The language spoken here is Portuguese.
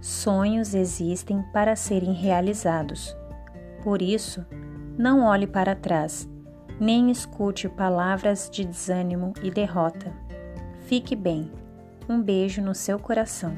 Sonhos existem para serem realizados. Por isso, não olhe para trás, nem escute palavras de desânimo e derrota. Fique bem. Um beijo no seu coração.